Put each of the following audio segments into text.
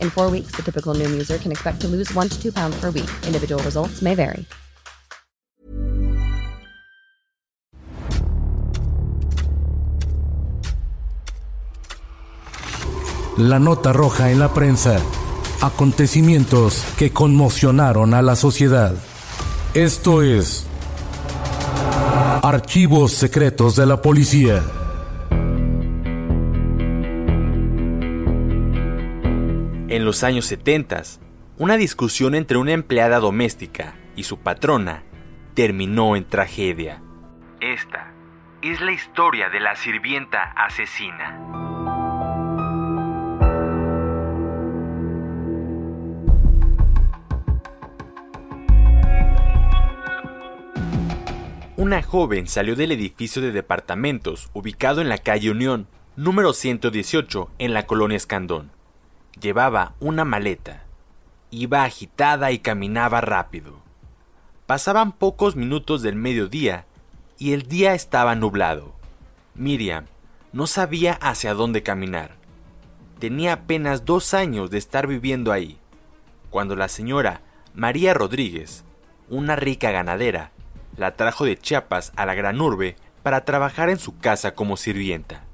In four weeks, the typical Noom user can expect to lose one to two pounds per week. Individual results may vary. La nota roja en la prensa. Acontecimientos que conmocionaron a la sociedad. Esto es Archivos Secretos de la Policía. En los años 70, una discusión entre una empleada doméstica y su patrona terminó en tragedia. Esta es la historia de la sirvienta asesina. Una joven salió del edificio de departamentos ubicado en la calle Unión, número 118, en la colonia Escandón. Llevaba una maleta. Iba agitada y caminaba rápido. Pasaban pocos minutos del mediodía y el día estaba nublado. Miriam no sabía hacia dónde caminar. Tenía apenas dos años de estar viviendo ahí, cuando la señora María Rodríguez, una rica ganadera, la trajo de Chiapas a la gran urbe para trabajar en su casa como sirvienta.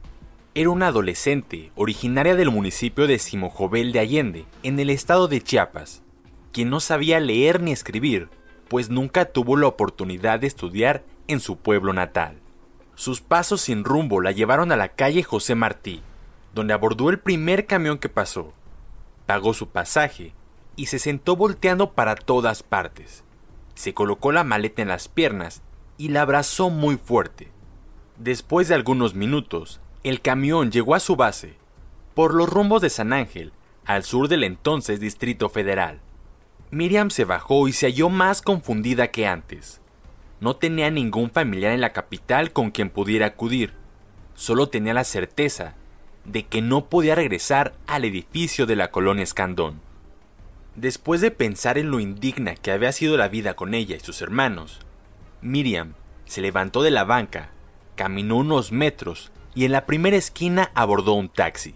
Era una adolescente originaria del municipio de Simojovel de Allende, en el estado de Chiapas, quien no sabía leer ni escribir, pues nunca tuvo la oportunidad de estudiar en su pueblo natal. Sus pasos sin rumbo la llevaron a la calle José Martí, donde abordó el primer camión que pasó. Pagó su pasaje y se sentó volteando para todas partes. Se colocó la maleta en las piernas y la abrazó muy fuerte. Después de algunos minutos, el camión llegó a su base, por los rumbos de San Ángel, al sur del entonces Distrito Federal. Miriam se bajó y se halló más confundida que antes. No tenía ningún familiar en la capital con quien pudiera acudir. Solo tenía la certeza de que no podía regresar al edificio de la colonia Escandón. Después de pensar en lo indigna que había sido la vida con ella y sus hermanos, Miriam se levantó de la banca, caminó unos metros y en la primera esquina abordó un taxi.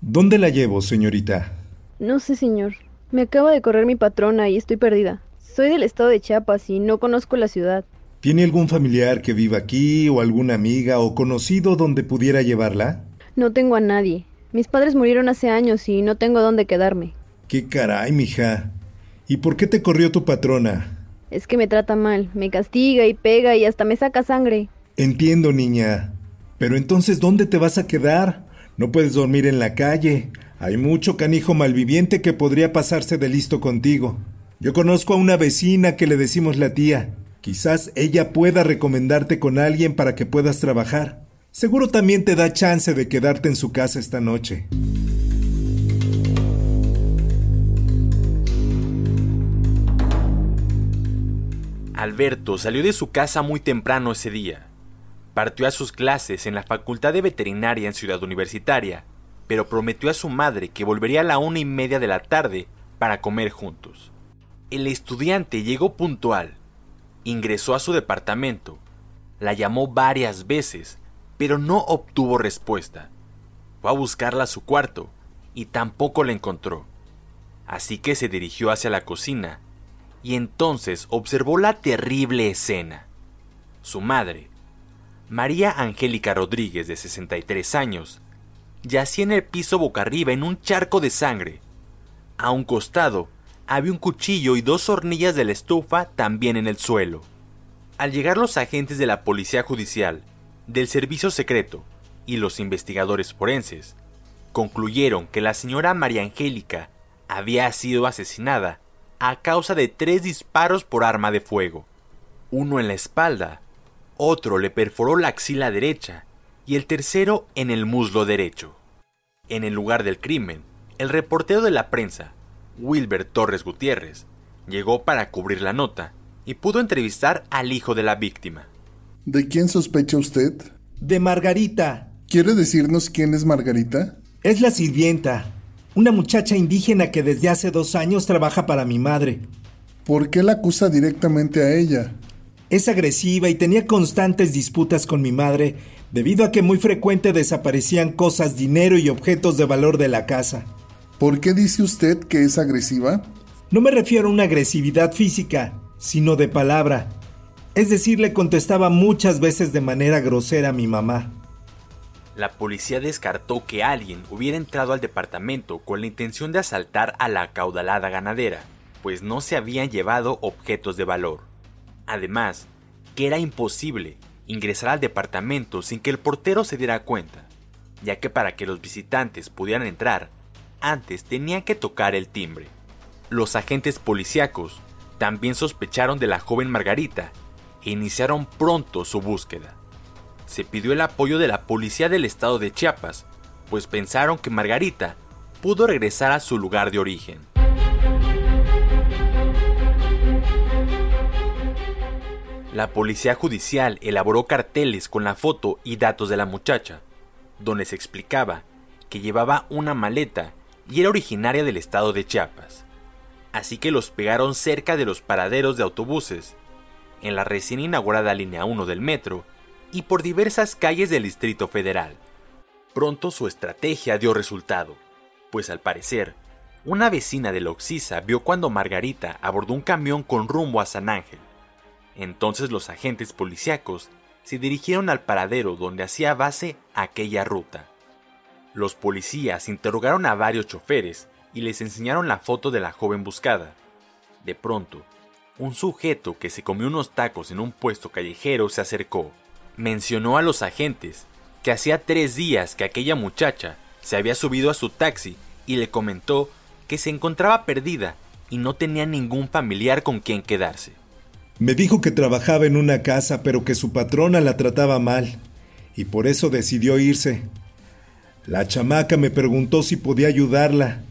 ¿Dónde la llevo, señorita? No sé, señor. Me acaba de correr mi patrona y estoy perdida. Soy del estado de Chiapas y no conozco la ciudad. ¿Tiene algún familiar que viva aquí o alguna amiga o conocido donde pudiera llevarla? No tengo a nadie. Mis padres murieron hace años y no tengo dónde quedarme. ¿Qué caray, mija? ¿Y por qué te corrió tu patrona? Es que me trata mal, me castiga y pega y hasta me saca sangre. Entiendo, niña. Pero entonces, ¿dónde te vas a quedar? No puedes dormir en la calle. Hay mucho canijo malviviente que podría pasarse de listo contigo. Yo conozco a una vecina que le decimos la tía. Quizás ella pueda recomendarte con alguien para que puedas trabajar. Seguro también te da chance de quedarte en su casa esta noche. Alberto salió de su casa muy temprano ese día. Partió a sus clases en la Facultad de Veterinaria en Ciudad Universitaria, pero prometió a su madre que volvería a la una y media de la tarde para comer juntos. El estudiante llegó puntual, ingresó a su departamento, la llamó varias veces, pero no obtuvo respuesta. Fue a buscarla a su cuarto y tampoco la encontró. Así que se dirigió hacia la cocina y entonces observó la terrible escena. Su madre, María Angélica Rodríguez, de 63 años, yacía en el piso boca arriba en un charco de sangre. A un costado había un cuchillo y dos hornillas de la estufa también en el suelo. Al llegar los agentes de la Policía Judicial, del Servicio Secreto y los investigadores forenses, concluyeron que la señora María Angélica había sido asesinada a causa de tres disparos por arma de fuego, uno en la espalda, otro le perforó la axila derecha y el tercero en el muslo derecho. En el lugar del crimen, el reportero de la prensa, Wilber Torres Gutiérrez, llegó para cubrir la nota y pudo entrevistar al hijo de la víctima. ¿De quién sospecha usted? De Margarita. ¿Quiere decirnos quién es Margarita? Es la sirvienta, una muchacha indígena que desde hace dos años trabaja para mi madre. ¿Por qué la acusa directamente a ella? Es agresiva y tenía constantes disputas con mi madre debido a que muy frecuente desaparecían cosas, dinero y objetos de valor de la casa. ¿Por qué dice usted que es agresiva? No me refiero a una agresividad física, sino de palabra. Es decir, le contestaba muchas veces de manera grosera a mi mamá. La policía descartó que alguien hubiera entrado al departamento con la intención de asaltar a la acaudalada ganadera, pues no se habían llevado objetos de valor. Además, que era imposible ingresar al departamento sin que el portero se diera cuenta, ya que para que los visitantes pudieran entrar, antes tenían que tocar el timbre. Los agentes policíacos también sospecharon de la joven Margarita e iniciaron pronto su búsqueda se pidió el apoyo de la policía del estado de Chiapas, pues pensaron que Margarita pudo regresar a su lugar de origen. La policía judicial elaboró carteles con la foto y datos de la muchacha, donde se explicaba que llevaba una maleta y era originaria del estado de Chiapas. Así que los pegaron cerca de los paraderos de autobuses, en la recién inaugurada línea 1 del metro y por diversas calles del Distrito Federal. Pronto su estrategia dio resultado, pues al parecer, una vecina de la Oxisa vio cuando Margarita abordó un camión con rumbo a San Ángel. Entonces los agentes policíacos se dirigieron al paradero donde hacía base aquella ruta. Los policías interrogaron a varios choferes y les enseñaron la foto de la joven buscada. De pronto, un sujeto que se comió unos tacos en un puesto callejero se acercó mencionó a los agentes que hacía tres días que aquella muchacha se había subido a su taxi y le comentó que se encontraba perdida y no tenía ningún familiar con quien quedarse. Me dijo que trabajaba en una casa pero que su patrona la trataba mal y por eso decidió irse. La chamaca me preguntó si podía ayudarla,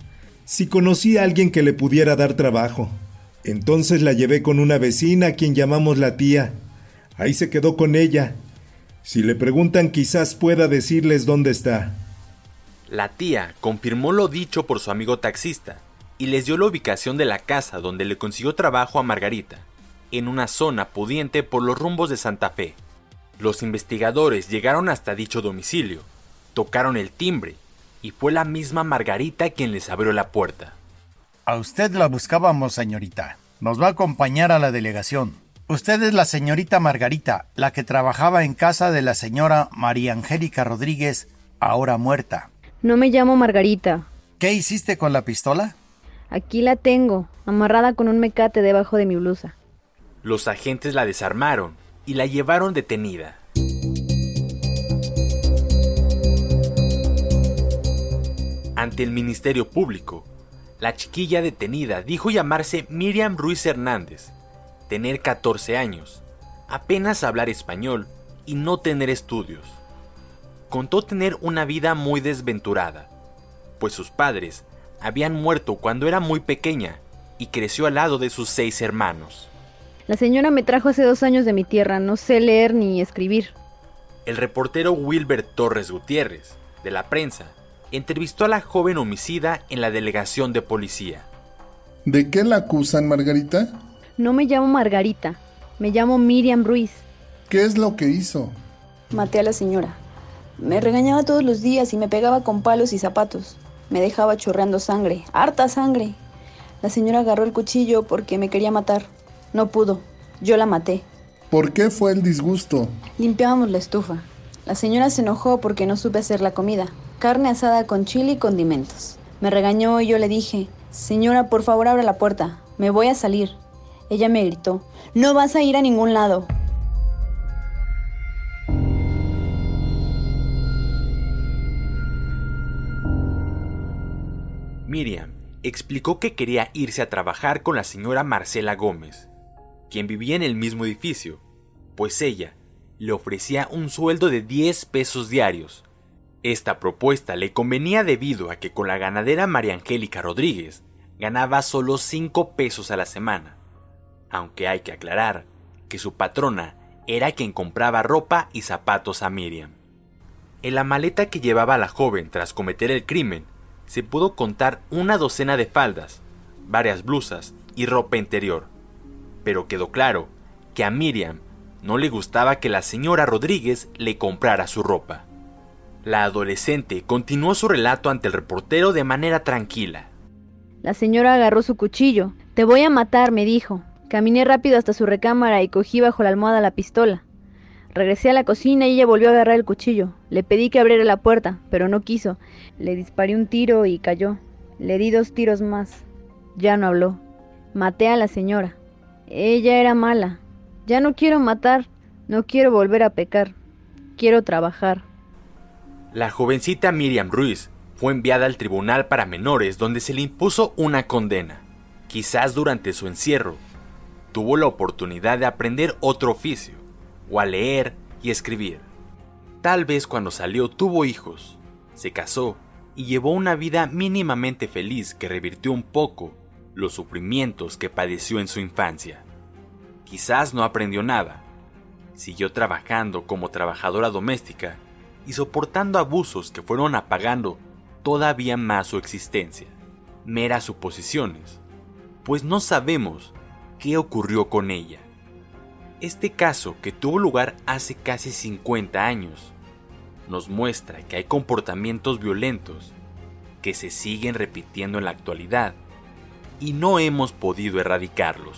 si conocía a alguien que le pudiera dar trabajo. Entonces la llevé con una vecina a quien llamamos la tía. Ahí se quedó con ella si le preguntan quizás pueda decirles dónde está. La tía confirmó lo dicho por su amigo taxista y les dio la ubicación de la casa donde le consiguió trabajo a Margarita, en una zona pudiente por los rumbos de Santa Fe. Los investigadores llegaron hasta dicho domicilio, tocaron el timbre y fue la misma Margarita quien les abrió la puerta. A usted la buscábamos, señorita. Nos va a acompañar a la delegación. Usted es la señorita Margarita, la que trabajaba en casa de la señora María Angélica Rodríguez, ahora muerta. No me llamo Margarita. ¿Qué hiciste con la pistola? Aquí la tengo, amarrada con un mecate debajo de mi blusa. Los agentes la desarmaron y la llevaron detenida. Ante el Ministerio Público, la chiquilla detenida dijo llamarse Miriam Ruiz Hernández tener 14 años, apenas hablar español y no tener estudios. Contó tener una vida muy desventurada, pues sus padres habían muerto cuando era muy pequeña y creció al lado de sus seis hermanos. La señora me trajo hace dos años de mi tierra, no sé leer ni escribir. El reportero Wilber Torres Gutiérrez, de la prensa, entrevistó a la joven homicida en la delegación de policía. ¿De qué la acusan, Margarita? No me llamo Margarita. Me llamo Miriam Ruiz. ¿Qué es lo que hizo? Maté a la señora. Me regañaba todos los días y me pegaba con palos y zapatos. Me dejaba chorreando sangre, harta sangre. La señora agarró el cuchillo porque me quería matar. No pudo. Yo la maté. ¿Por qué fue el disgusto? Limpiábamos la estufa. La señora se enojó porque no supe hacer la comida. Carne asada con chile y condimentos. Me regañó y yo le dije, Señora, por favor abra la puerta. Me voy a salir. Ella me gritó, No vas a ir a ningún lado. Miriam explicó que quería irse a trabajar con la señora Marcela Gómez, quien vivía en el mismo edificio, pues ella le ofrecía un sueldo de 10 pesos diarios. Esta propuesta le convenía debido a que con la ganadera María Angélica Rodríguez ganaba solo 5 pesos a la semana, aunque hay que aclarar que su patrona era quien compraba ropa y zapatos a Miriam. En la maleta que llevaba la joven tras cometer el crimen se pudo contar una docena de faldas, varias blusas y ropa interior, pero quedó claro que a Miriam no le gustaba que la señora Rodríguez le comprara su ropa. La adolescente continuó su relato ante el reportero de manera tranquila. La señora agarró su cuchillo. Te voy a matar, me dijo. Caminé rápido hasta su recámara y cogí bajo la almohada la pistola. Regresé a la cocina y ella volvió a agarrar el cuchillo. Le pedí que abriera la puerta, pero no quiso. Le disparé un tiro y cayó. Le di dos tiros más. Ya no habló. Maté a la señora. Ella era mala. Ya no quiero matar. No quiero volver a pecar. Quiero trabajar. La jovencita Miriam Ruiz fue enviada al tribunal para menores donde se le impuso una condena. Quizás durante su encierro tuvo la oportunidad de aprender otro oficio o a leer y escribir. Tal vez cuando salió tuvo hijos, se casó y llevó una vida mínimamente feliz que revirtió un poco los sufrimientos que padeció en su infancia. Quizás no aprendió nada. Siguió trabajando como trabajadora doméstica y soportando abusos que fueron apagando todavía más su existencia. Meras suposiciones, pues no sabemos qué ocurrió con ella. Este caso, que tuvo lugar hace casi 50 años, nos muestra que hay comportamientos violentos que se siguen repitiendo en la actualidad y no hemos podido erradicarlos.